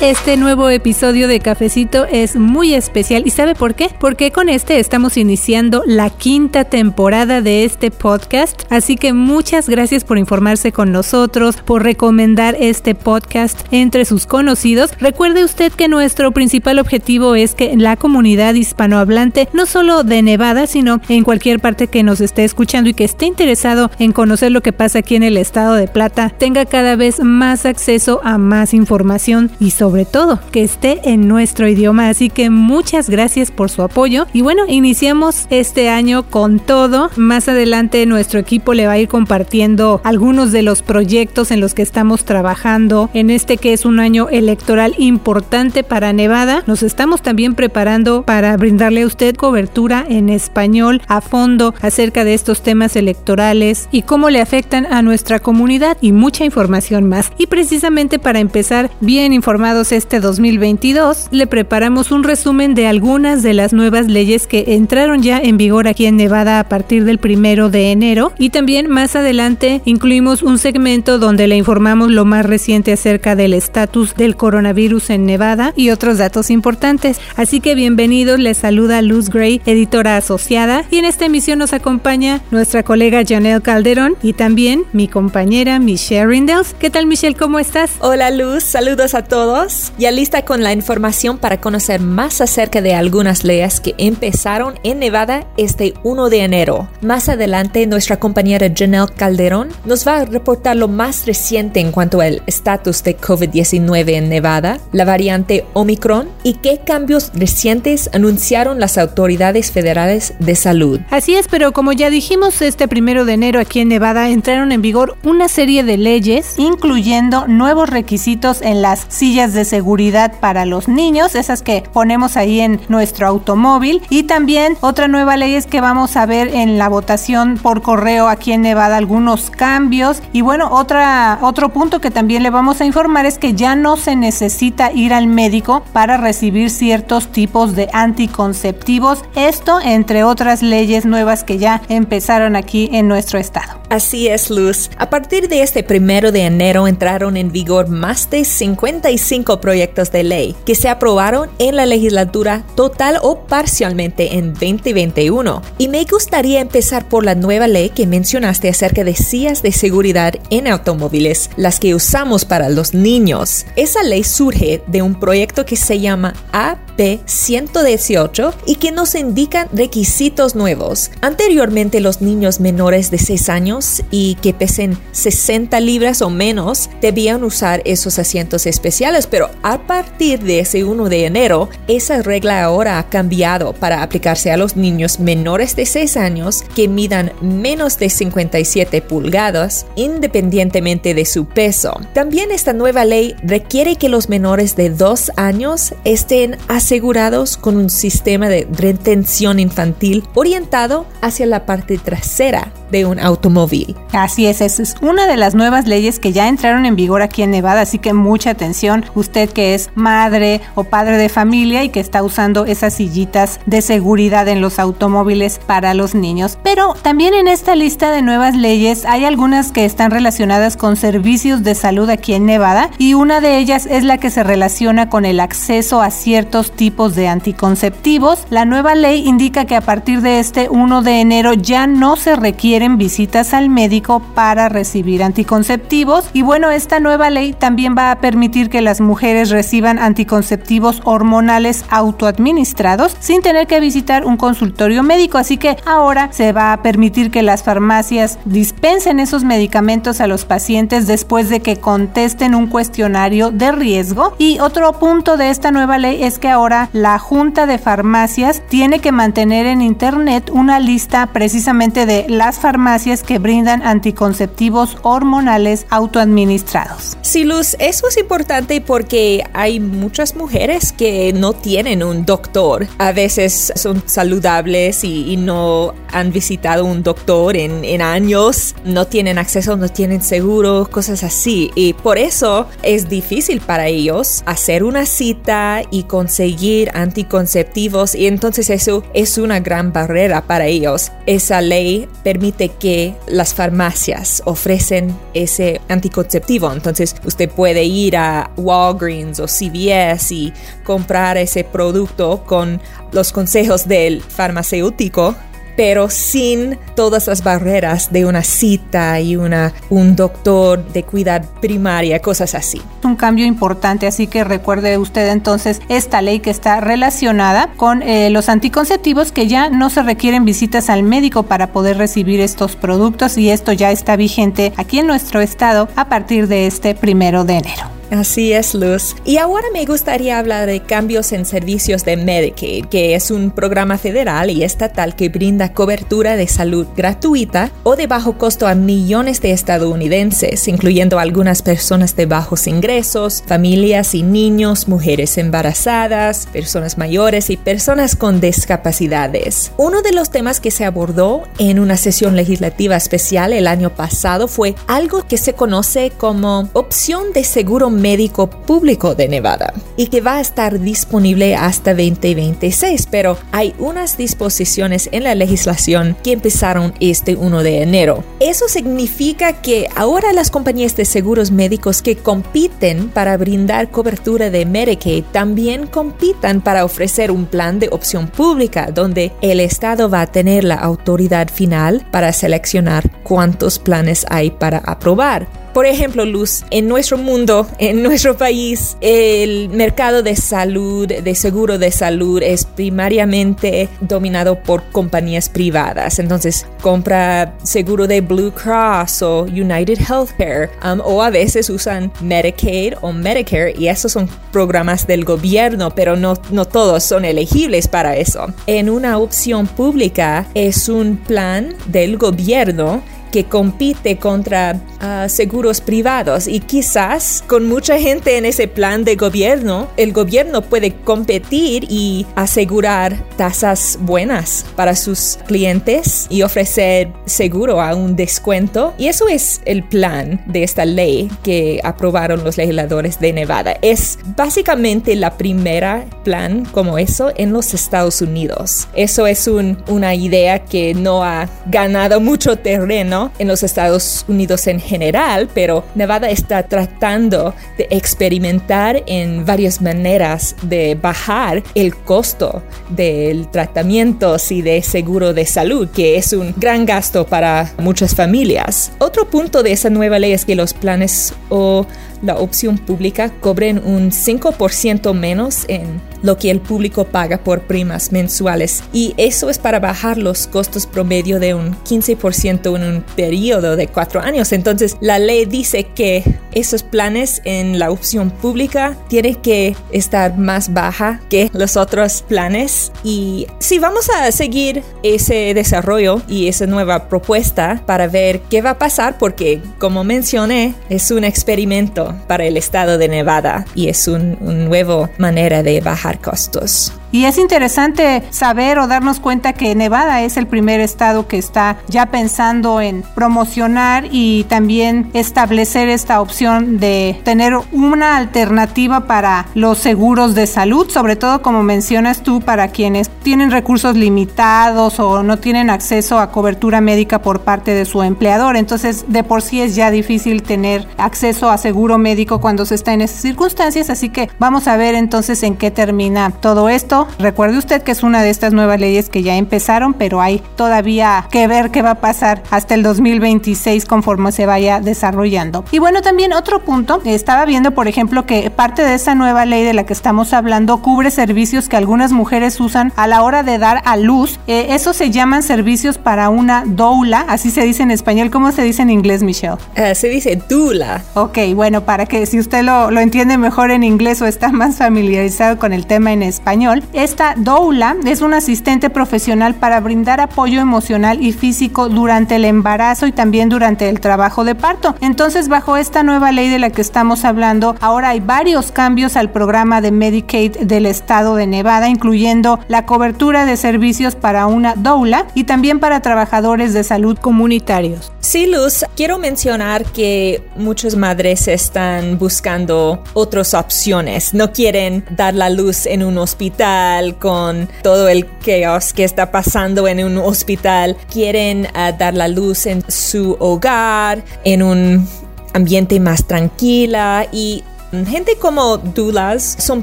Este nuevo episodio de Cafecito es muy especial y ¿sabe por qué? Porque con este estamos iniciando la quinta temporada de este podcast, así que muchas gracias por informarse con nosotros, por recomendar este podcast entre sus conocidos. Recuerde usted que nuestro principal objetivo es que la comunidad hispanohablante, no solo de Nevada, sino en cualquier parte que nos esté escuchando y que esté interesado en conocer lo que pasa aquí en el estado de Plata, tenga cada vez más acceso a más información y sobre sobre todo que esté en nuestro idioma. Así que muchas gracias por su apoyo. Y bueno, iniciamos este año con todo. Más adelante nuestro equipo le va a ir compartiendo algunos de los proyectos en los que estamos trabajando en este que es un año electoral importante para Nevada. Nos estamos también preparando para brindarle a usted cobertura en español a fondo acerca de estos temas electorales y cómo le afectan a nuestra comunidad y mucha información más. Y precisamente para empezar bien este 2022, le preparamos un resumen de algunas de las nuevas leyes que entraron ya en vigor aquí en Nevada a partir del primero de enero y también más adelante incluimos un segmento donde le informamos lo más reciente acerca del estatus del coronavirus en Nevada y otros datos importantes. Así que bienvenidos, les saluda Luz Gray, editora asociada y en esta emisión nos acompaña nuestra colega Janelle Calderón y también mi compañera Michelle Rindels. ¿Qué tal Michelle? ¿Cómo estás? Hola Luz, saludos a todos. Ya lista con la información para conocer más acerca de algunas leyes que empezaron en Nevada este 1 de enero. Más adelante, nuestra compañera Janelle Calderón nos va a reportar lo más reciente en cuanto al estatus de COVID-19 en Nevada, la variante Omicron y qué cambios recientes anunciaron las autoridades federales de salud. Así es, pero como ya dijimos, este primero de enero aquí en Nevada entraron en vigor una serie de leyes, incluyendo nuevos requisitos en las sillas de de seguridad para los niños, esas que ponemos ahí en nuestro automóvil. Y también otra nueva ley es que vamos a ver en la votación por correo aquí en Nevada algunos cambios. Y bueno, otra, otro punto que también le vamos a informar es que ya no se necesita ir al médico para recibir ciertos tipos de anticonceptivos. Esto entre otras leyes nuevas que ya empezaron aquí en nuestro estado. Así es, Luz. A partir de este primero de enero entraron en vigor más de 55 proyectos de ley que se aprobaron en la legislatura total o parcialmente en 2021. Y me gustaría empezar por la nueva ley que mencionaste acerca de sillas de seguridad en automóviles, las que usamos para los niños. Esa ley surge de un proyecto que se llama AP 118 y que nos indican requisitos nuevos. Anteriormente los niños menores de 6 años y que pesen 60 libras o menos debían usar esos asientos especiales, pero a partir de ese 1 de enero, esa regla ahora ha cambiado para aplicarse a los niños menores de 6 años que midan menos de 57 pulgadas, independientemente de su peso. También esta nueva ley requiere que los menores de 2 años estén asegurados con un sistema de retención infantil orientado hacia la parte trasera de un automóvil. Así es, esa es una de las nuevas leyes que ya entraron en vigor aquí en Nevada, así que mucha atención usted que es madre o padre de familia y que está usando esas sillitas de seguridad en los automóviles para los niños. Pero también en esta lista de nuevas leyes hay algunas que están relacionadas con servicios de salud aquí en Nevada y una de ellas es la que se relaciona con el acceso a ciertos tipos de anticonceptivos. La nueva ley indica que a partir de este 1 de enero ya no se requieren visitas al médico para recibir anticonceptivos y bueno, esta nueva ley también va a permitir que las mujeres reciban anticonceptivos hormonales autoadministrados sin tener que visitar un consultorio médico. Así que ahora se va a permitir que las farmacias dispensen esos medicamentos a los pacientes después de que contesten un cuestionario de riesgo. Y otro punto de esta nueva ley es que ahora la Junta de Farmacias tiene que mantener en Internet una lista precisamente de las farmacias que brindan anticonceptivos hormonales autoadministrados. Sí, Luz, eso es importante porque hay muchas mujeres que no tienen un doctor. A veces son saludables y, no han visitado un doctor en, en años, no tienen acceso, no tienen seguro, cosas así. Y por eso es difícil para ellos hacer una cita y conseguir anticonceptivos y entonces eso es una gran barrera para ellos. Esa ley permite que las farmacias ofrecen ese anticonceptivo. Entonces usted puede ir a Walgreens o CVS y comprar ese producto con los consejos del farmacéutico pero sin todas las barreras de una cita y una, un doctor de cuidad primaria, cosas así. Un cambio importante, así que recuerde usted entonces esta ley que está relacionada con eh, los anticonceptivos que ya no se requieren visitas al médico para poder recibir estos productos y esto ya está vigente aquí en nuestro estado a partir de este primero de enero. Así es, Luz. Y ahora me gustaría hablar de cambios en servicios de Medicaid, que es un programa federal y estatal que brinda cobertura de salud gratuita o de bajo costo a millones de estadounidenses, incluyendo algunas personas de bajos ingresos, familias y niños, mujeres embarazadas, personas mayores y personas con discapacidades. Uno de los temas que se abordó en una sesión legislativa especial el año pasado fue algo que se conoce como opción de seguro médico público de Nevada y que va a estar disponible hasta 2026, pero hay unas disposiciones en la legislación que empezaron este 1 de enero. Eso significa que ahora las compañías de seguros médicos que compiten para brindar cobertura de Medicaid también compitan para ofrecer un plan de opción pública donde el Estado va a tener la autoridad final para seleccionar cuántos planes hay para aprobar. Por ejemplo, Luz, en nuestro mundo, en nuestro país, el mercado de salud, de seguro de salud, es primariamente dominado por compañías privadas. Entonces, compra seguro de Blue Cross o United Healthcare, um, o a veces usan Medicaid o Medicare, y esos son programas del gobierno, pero no, no todos son elegibles para eso. En una opción pública es un plan del gobierno que compite contra ah, seguros privados y quizás con mucha gente en ese plan de gobierno, el gobierno puede competir y asegurar tasas buenas para sus clientes y ofrecer seguro a un descuento. Y eso es el plan de esta ley que aprobaron los legisladores de Nevada. Es básicamente la primera plan como eso en los Estados Unidos. Eso es una idea que no ha ganado mucho terreno en los Estados Unidos en general, pero Nevada está tratando de experimentar en varias maneras de bajar el costo del tratamiento y de seguro de salud, que es un gran gasto para muchas familias. Otro punto de esa nueva ley es que los planes o la opción pública cobren un 5% menos en lo que el público paga por primas mensuales y eso es para bajar los costos promedio de un 15% en un periodo de cuatro años. Entonces la ley dice que esos planes en la opción pública tienen que estar más baja que los otros planes y si vamos a seguir ese desarrollo y esa nueva propuesta para ver qué va a pasar porque como mencioné es un experimento para el estado de Nevada y es una nueva manera de bajar costos. Y es interesante saber o darnos cuenta que Nevada es el primer estado que está ya pensando en promocionar y también establecer esta opción de tener una alternativa para los seguros de salud, sobre todo como mencionas tú, para quienes tienen recursos limitados o no tienen acceso a cobertura médica por parte de su empleador. Entonces, de por sí es ya difícil tener acceso a seguro médico cuando se está en esas circunstancias, así que vamos a ver entonces en qué termina todo esto recuerde usted que es una de estas nuevas leyes que ya empezaron, pero hay todavía que ver qué va a pasar hasta el 2026 conforme se vaya desarrollando. Y bueno, también otro punto, estaba viendo por ejemplo que parte de esa nueva ley de la que estamos hablando cubre servicios que algunas mujeres usan a la hora de dar a luz. Eh, eso se llaman servicios para una doula, así se dice en español. ¿Cómo se dice en inglés, Michelle? Eh, se dice doula. Ok, bueno, para que si usted lo, lo entiende mejor en inglés o está más familiarizado con el tema en español, Esta doula es un asistente profesional para brindar apoyo emocional y físico durante el embarazo y también durante el trabajo de parto. Entonces, bajo esta nueva ley de la que estamos hablando, ahora hay varios cambios al programa de Medicaid del estado de Nevada, incluyendo la cobertura de servicios para una doula y también para trabajadores de salud comunitarios. Sí, Luz, quiero mencionar que muchas madres están buscando otras opciones. No quieren dar la luz en un hospital con todo el caos que está pasando en un hospital. Quieren ah, dar la luz en su hogar, en un ambiente más tranquila y Gente como doulas son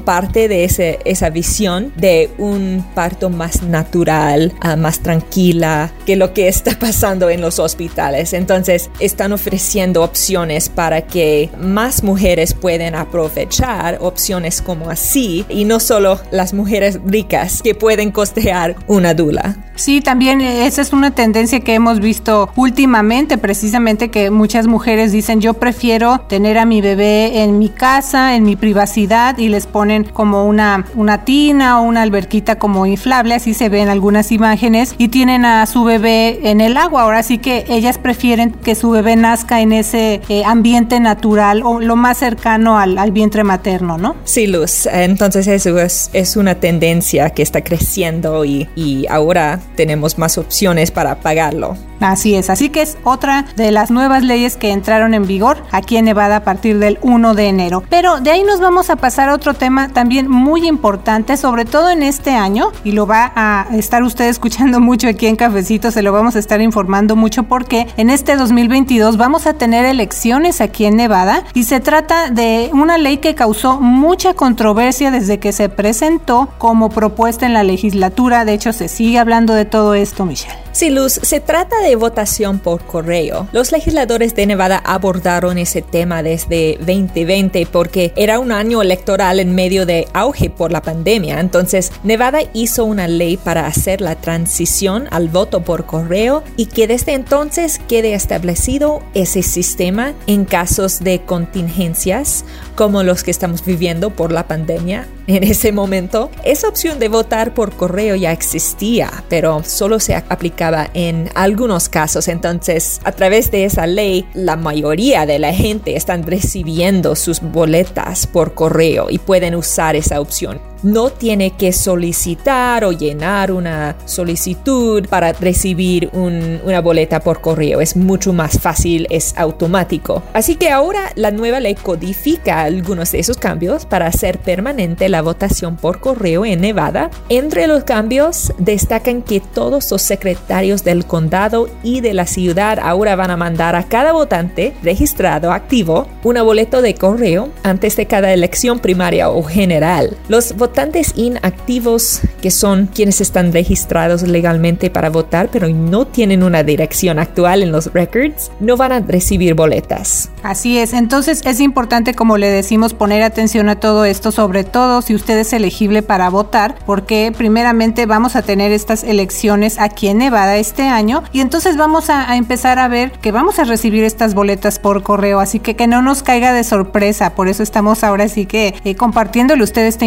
parte de esa visión de un parto más natural, ah, más tranquila que lo que está pasando en los hospitales. Entonces están ofreciendo opciones para que más mujeres puedan aprovechar opciones como así y no solo las mujeres ricas que pueden costear una dula. Sí, también esa es una tendencia que hemos visto últimamente, precisamente que muchas mujeres dicen yo prefiero tener a mi bebé en mi casa, en mi privacidad y les ponen como una, una tina o una alberquita como inflable, así se ven algunas imágenes y tienen a su bebé en el agua. Ahora sí que ellas prefieren que su bebé nazca en ese eh, ambiente natural o lo más cercano al, al, vientre materno, ¿no? Sí, Luz. Entonces eso es, es una tendencia que está creciendo y, y ahora tenemos más opciones para pagarlo. Así es, así que es otra de las nuevas leyes que entraron en vigor aquí en Nevada a partir del 1 de enero. Pero de ahí nos vamos a pasar a otro tema también muy importante, sobre todo en este año, y lo va a estar usted escuchando mucho aquí en Cafecito, se lo vamos a estar informando mucho porque en este 2022 vamos a tener elecciones aquí en Nevada y se trata de una ley que causó mucha controversia desde que se presentó como propuesta en la legislatura, de hecho se sigue hablando de todo esto, Michelle. Sí, Luz, se trata de votación por correo. Los legisladores de Nevada abordaron ese tema desde 2020 porque era un año electoral en medio de auge por la pandemia. Entonces, Nevada hizo una ley para hacer la transición al voto por correo y que desde entonces quede establecido ese sistema en casos de contingencias como los que estamos viviendo por la pandemia en ese momento. Esa opción de votar por correo ya existía, pero solo se aplicaba en algunos casos. Entonces, a través de esa ley, la mayoría de la gente están recibiendo sus boletas por correo y pueden usar esa opción no tiene que solicitar o llenar una solicitud para recibir una boleta por correo. Es mucho más fácil, es automático. Así que ahora la nueva ley codifica algunos de esos cambios para hacer permanente la votación por correo en Nevada. Entre los cambios destacan que todos los secretarios del condado y de la ciudad ahora van a mandar a cada votante registrado activo una boleta de correo antes de cada elección primaria o general. Los votantes inactivos, que son quienes están registrados legalmente para votar, pero no tienen una dirección actual en los records, no van a recibir boletas. Así es, entonces es importante, como le decimos, poner atención a todo esto, sobre todo si usted es elegible para votar, porque primeramente vamos a tener estas elecciones aquí en Nevada este año y entonces vamos a, empezar a ver que vamos a recibir estas boletas por correo, así que que no nos caiga de sorpresa, por eso estamos ahora sí que eh, compartiéndole usted esta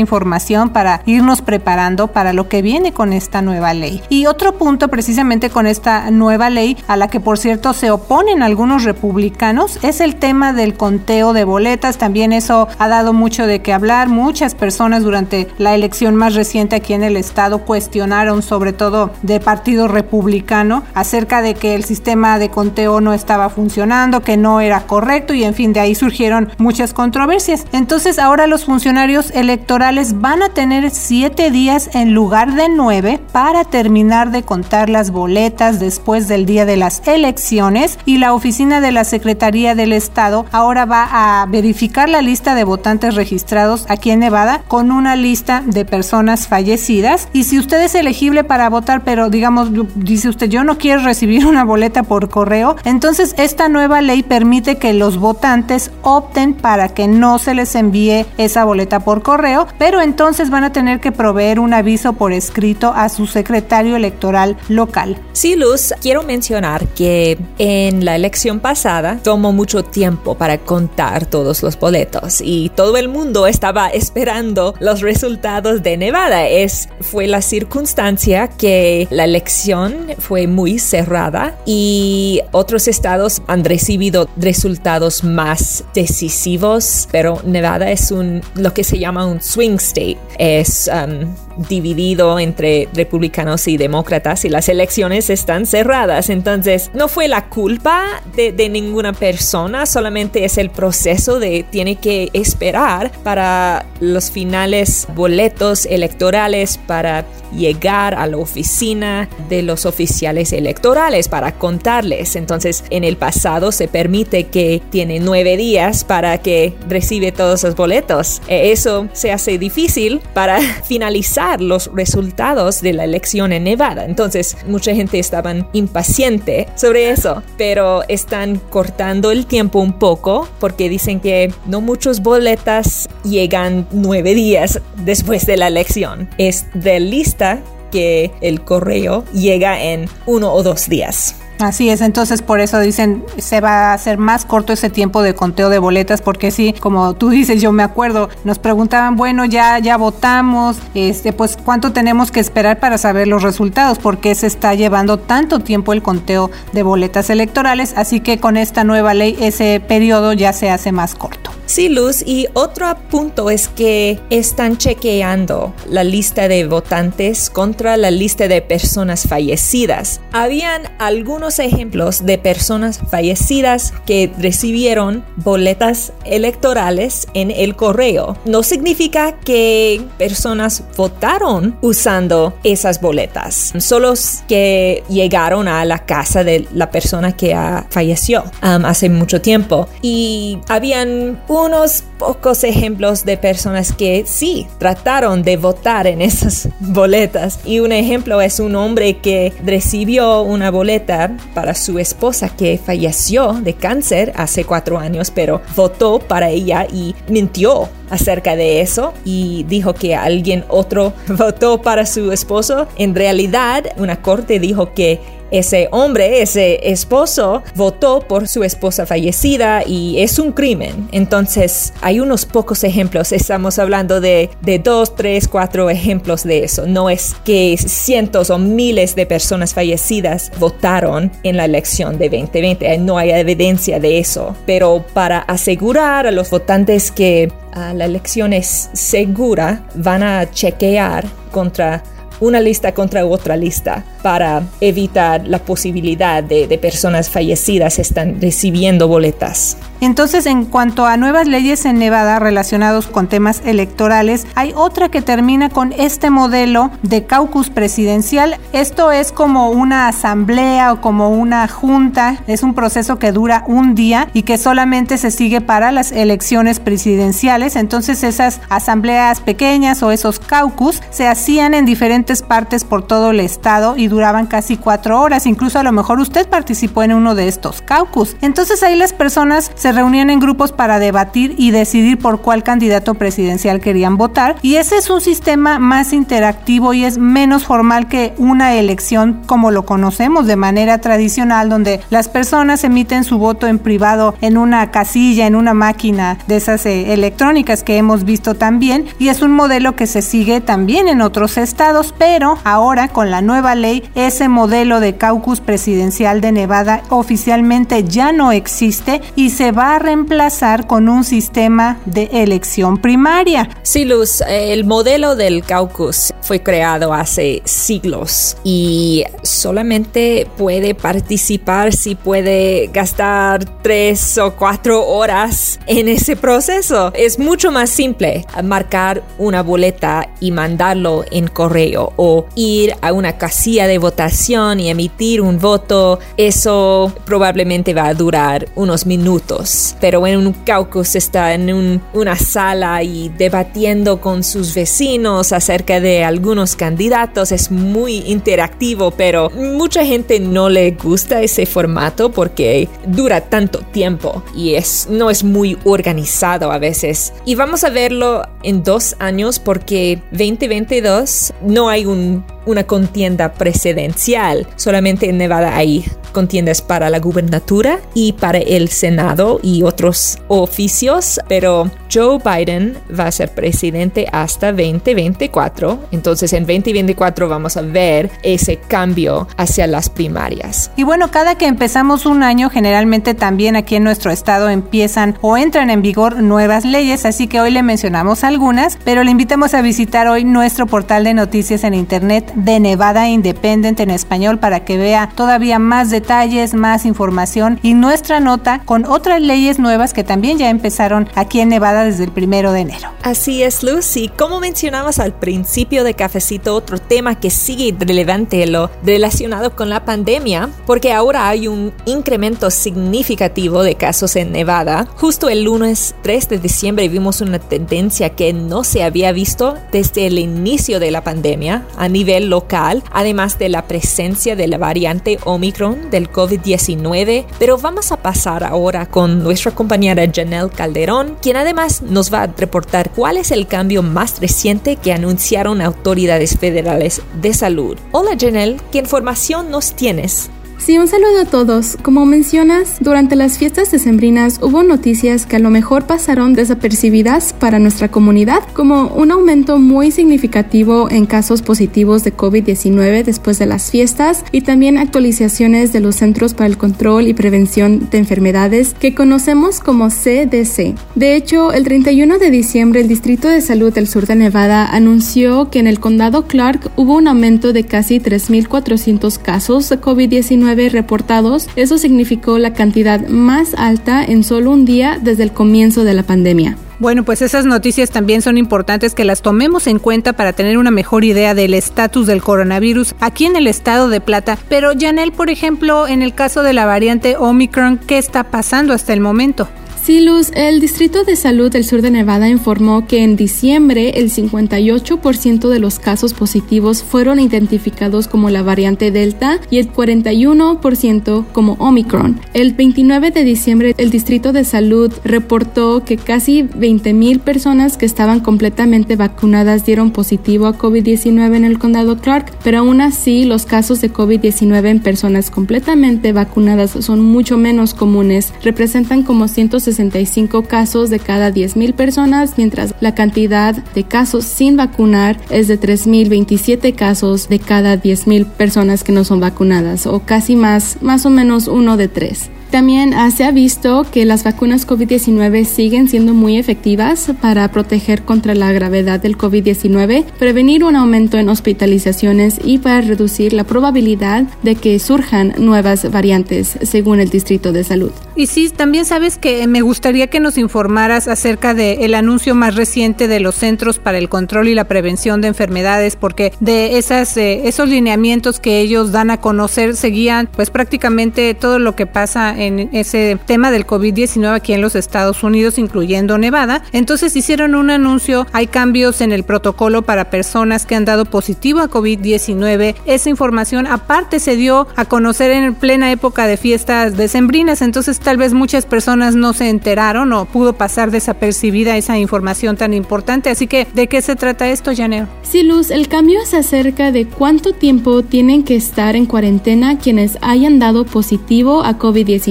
para irnos preparando para lo que viene con esta nueva ley. Y otro punto precisamente con esta nueva ley, a la que por cierto se oponen algunos republicanos, es el tema del conteo de boletas. También eso ha dado mucho de qué hablar. Muchas personas durante la elección más reciente aquí en el estado cuestionaron sobre todo del partido republicano acerca de que el sistema de conteo no estaba funcionando, que no era correcto y en fin, de ahí surgieron muchas controversias. Entonces ahora los funcionarios electorales van a tener siete días en lugar de nueve para terminar de contar las boletas después del día de las elecciones. Y la oficina de la Secretaría del Estado ahora va a verificar la lista de votantes registrados aquí en Nevada con una lista de personas fallecidas. Y si usted es elegible para votar pero digamos dice usted yo no quiero recibir una boleta por correo entonces esta nueva ley permite que los votantes opten para que no se les envíe esa boleta por correo pero entonces entonces van a tener que proveer un aviso por escrito a su secretario electoral local. Sí, Luz, quiero mencionar que en la elección pasada tomó mucho tiempo para contar todos los boletos y todo el mundo estaba esperando los resultados de Nevada. Es, fue la circunstancia que la elección fue muy cerrada y otros estados han recibido resultados más decisivos, pero Nevada es un, lo que se llama un swing state. Es um, dividido entre republicanos y demócratas y las elecciones están cerradas. Entonces, no fue la culpa de, ninguna persona, solamente es el proceso de tiene que esperar para los finales boletos electorales para llegar a la oficina de los oficiales electorales para contarles. Entonces, en el pasado se permite que tiene nueve días para que recibe todos los boletos. E, eso se hace difícil para finalizar los resultados de la elección en Nevada. Entonces, mucha gente estaban impaciente sobre eso, pero están cortando el tiempo un poco porque dicen que no muchos boletas llegan nueve días después de la elección. Es de lista que el correo llega en uno o dos días. Así es, entonces por eso dicen se va a hacer más corto ese tiempo de conteo de boletas porque sí, como tú dices, yo me acuerdo, nos preguntaban, bueno, ya ya votamos, este pues cuánto tenemos que esperar para saber los resultados, porque se está llevando tanto tiempo el conteo de boletas electorales, así que con esta nueva ley ese periodo ya se hace más corto. Sí, Luz, y otro punto es que están chequeando la lista de votantes contra la lista de personas fallecidas. Habían algunos ejemplos de personas fallecidas que recibieron boletas electorales en el correo. No significa que personas votaron usando esas boletas, solo que llegaron a la casa de la persona que falleció um, hace mucho tiempo. Y habían unos pocos ejemplos de personas que sí trataron de votar en esas boletas. Y un ejemplo es un hombre que recibió una boleta para su esposa que falleció de cáncer hace cuatro años, pero votó para ella y mintió acerca de eso y dijo que alguien otro votó para su esposo. En realidad, una corte dijo que ese hombre, ese esposo, votó por su esposa fallecida y es un crimen. Entonces, hay unos pocos ejemplos. Estamos hablando de, de dos, tres, cuatro ejemplos de eso. No es que cientos o miles de personas fallecidas votaron en la elección de 2020. No hay evidencia de eso. Pero para asegurar a los votantes que uh, la elección es segura, van a chequear contra una lista contra otra lista para evitar la posibilidad de, de personas fallecidas están recibiendo boletas. Entonces, en cuanto a nuevas leyes en Nevada relacionados con temas electorales, hay otra que termina con este modelo de caucus presidencial. Esto es como una asamblea o como una junta. Es un proceso que dura un día y que solamente se sigue para las elecciones presidenciales. Entonces, esas asambleas pequeñas o esos caucus se hacían en diferentes partes por todo el estado y duraban casi cuatro horas. Incluso a lo mejor usted participó en uno de estos caucus. Entonces, ahí las personas se reunían en grupos para debatir y decidir por cuál candidato presidencial querían votar. Y ese es un sistema más interactivo y es menos formal que una elección como lo conocemos de manera tradicional, donde las personas emiten su voto en privado en una casilla, en una máquina de esas eh, electrónicas que hemos visto también. Y es un modelo que se sigue también en otros estados, pero ahora con la nueva ley, ese modelo de caucus presidencial de Nevada oficialmente ya no existe y se va a reemplazar con un sistema de elección primaria. Sí, Luz, el modelo del caucus fue creado hace siglos y solamente puede participar si puede gastar tres o cuatro horas en ese proceso. Es mucho más simple marcar una boleta y mandarlo en correo o ir a una casilla de votación y emitir un voto. Eso probablemente va a durar unos minutos pero en un caucus está en una sala y debatiendo con sus vecinos acerca de algunos candidatos. Es muy interactivo, pero mucha gente no le gusta ese formato porque dura tanto tiempo y es, no es muy organizado a veces. Y vamos a verlo en dos años porque 2022 no hay un una contienda presidencial. Solamente en Nevada hay contiendas para la gubernatura y para el Senado y otros oficios, pero Joe Biden va a ser presidente hasta 2024. Entonces en 2024 vamos a ver ese cambio hacia las primarias. Y bueno, cada que empezamos un año, generalmente también aquí en nuestro estado empiezan o entran en vigor nuevas leyes, así que hoy le mencionamos algunas, pero le invitamos a visitar hoy nuestro portal de noticias en internet de Nevada Independent en español para que vea todavía más detalles, más información y nuestra nota con otras leyes nuevas que también ya empezaron aquí en Nevada desde el primero de enero. Así es, Lucy. Como mencionamos al principio de Cafecito, otro tema que sigue relevante lo relacionado con la pandemia, porque ahora hay un incremento significativo de casos en Nevada. Justo el lunes 3 de diciembre vimos una tendencia que no se había visto desde el inicio de la pandemia a nivel local, además de la presencia de la variante Omicron del COVID-19. Pero vamos a pasar ahora con nuestra compañera Janelle Calderón, quien además nos va a reportar cuál es el cambio más reciente que anunciaron autoridades federales de salud. Hola Janelle, ¿qué información nos tienes? Sí, un saludo a todos. Como mencionas, durante las fiestas decembrinas hubo noticias que a lo mejor pasaron desapercibidas para nuestra comunidad, como un aumento muy significativo en casos positivos de COVID-19 después de las fiestas y también actualizaciones de los Centros para el Control y Prevención de Enfermedades que conocemos como CDC. De hecho, el 31 de diciembre el Distrito de Salud del Sur de Nevada anunció que en el condado Clark hubo un aumento de casi 3.400 casos de COVID-19 reportados, eso significó la cantidad más alta en solo un día desde el comienzo de la pandemia. Bueno, pues esas noticias también son importantes que las tomemos en cuenta para tener una mejor idea del estatus del coronavirus aquí en el estado de Plata. Pero Janel, por ejemplo, en el caso de la variante Omicron, ¿qué está pasando hasta el momento? Sí, Luz, el Distrito de Salud del Sur de Nevada informó que en diciembre el 58% de los casos positivos fueron identificados como la variante Delta y el 41% como Omicron. El 29 de diciembre el Distrito de Salud reportó que casi 20.000 personas que estaban completamente vacunadas dieron positivo a COVID-19 en el condado Clark, pero aún así los casos de COVID-19 en personas completamente vacunadas son mucho menos comunes, representan como 160 65 casos de cada 10.000 personas, mientras la cantidad de casos sin vacunar es de 3.027 casos de cada 10.000 personas que no son vacunadas, o casi más, más o menos uno de tres. También ah, se ha visto que las vacunas COVID-19 siguen siendo muy efectivas para proteger contra la gravedad del COVID-19, prevenir un aumento en hospitalizaciones y para reducir la probabilidad de que surjan nuevas variantes, según el Distrito de Salud. Y sí, también sabes que me gustaría que nos informaras acerca del anuncio más reciente de los Centros para el Control y la Prevención de Enfermedades, porque de esas, eh, esos lineamientos que ellos dan a conocer seguían pues prácticamente todo lo que pasa en ese tema del COVID-19 aquí en los Estados Unidos, incluyendo Nevada. Entonces hicieron un anuncio, hay cambios en el protocolo para personas que han dado positivo a COVID-19. Esa información aparte se dio a conocer en plena época de fiestas decembrinas, entonces tal vez muchas personas no se enteraron o pudo pasar desapercibida esa información tan importante. Así que, ¿de qué se trata esto, Janeo? Sí, Luz, el cambio es acerca de cuánto tiempo tienen que estar en cuarentena quienes hayan dado positivo a COVID-19.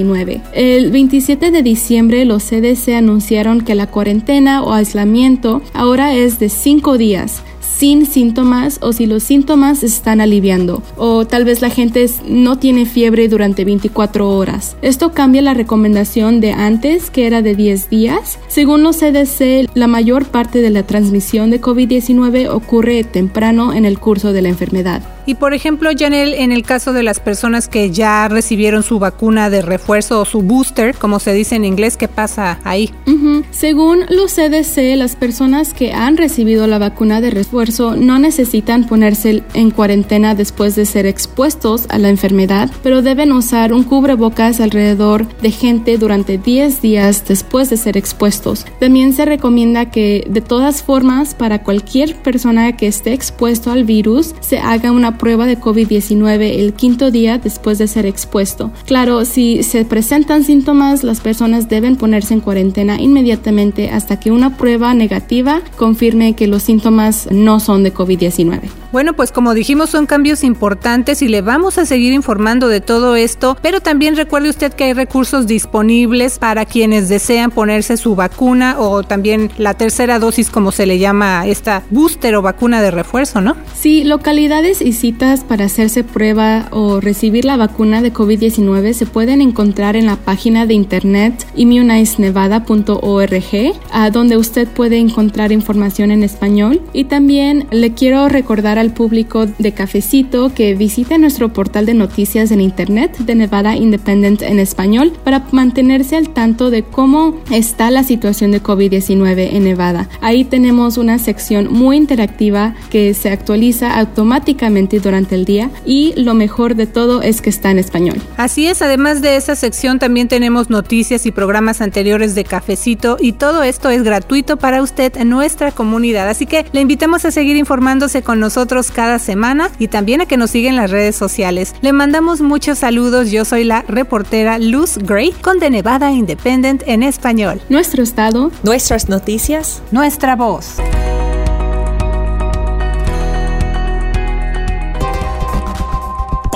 El 27 de diciembre los CDC anunciaron que la cuarentena o aislamiento ahora es de 5 días sin síntomas o si los síntomas están aliviando o tal vez la gente no tiene fiebre durante 24 horas. Esto cambia la recomendación de antes que era de 10 días. Según los CDC, la mayor parte de la transmisión de COVID-19 ocurre temprano en el curso de la enfermedad. Y por ejemplo, Janel, en el caso de las personas que ya recibieron su vacuna de refuerzo o su booster, como se dice en inglés, ¿qué pasa ahí? Según los CDC, las personas que han recibido la vacuna de refuerzo no necesitan ponerse en cuarentena después de ser expuestos a la enfermedad, pero deben usar un cubrebocas alrededor de gente durante 10 días después de ser expuestos. También se recomienda que de todas formas para cualquier persona que esté expuesto al virus se haga una prueba de COVID-19 el quinto día después de ser expuesto. Claro, si se presentan síntomas, las personas deben ponerse en cuarentena inmediatamente hasta que una prueba negativa confirme que los síntomas no son de COVID-19. Bueno, pues como dijimos son cambios importantes y le vamos a seguir informando de todo esto, pero también recuerde usted que hay recursos disponibles para quienes desean ponerse su vacuna o también la tercera dosis como se le llama esta booster o vacuna de refuerzo, ¿no? Sí, localidades y citas para hacerse prueba o recibir la vacuna de COVID-19 se pueden encontrar en la página de internet immunizenevada.org, a donde usted puede encontrar información en español y también le quiero recordar al público de Cafecito que visite nuestro portal de noticias en Internet de Nevada Independent en español para mantenerse al tanto de cómo está la situación de COVID-19 en Nevada. Ahí tenemos una sección muy interactiva que se actualiza automáticamente durante el día y lo mejor de todo es que está en español. Así es, además de esa sección también tenemos noticias y programas anteriores de Cafecito y todo esto es gratuito para usted en nuestra comunidad. Así que le invitamos a seguir informándose con nosotros cada semana y también a que nos sigan en las redes sociales. Le mandamos muchos saludos. Yo soy la reportera Luz Gray con The Nevada Independent en español. Nuestro estado, nuestras noticias, nuestra voz.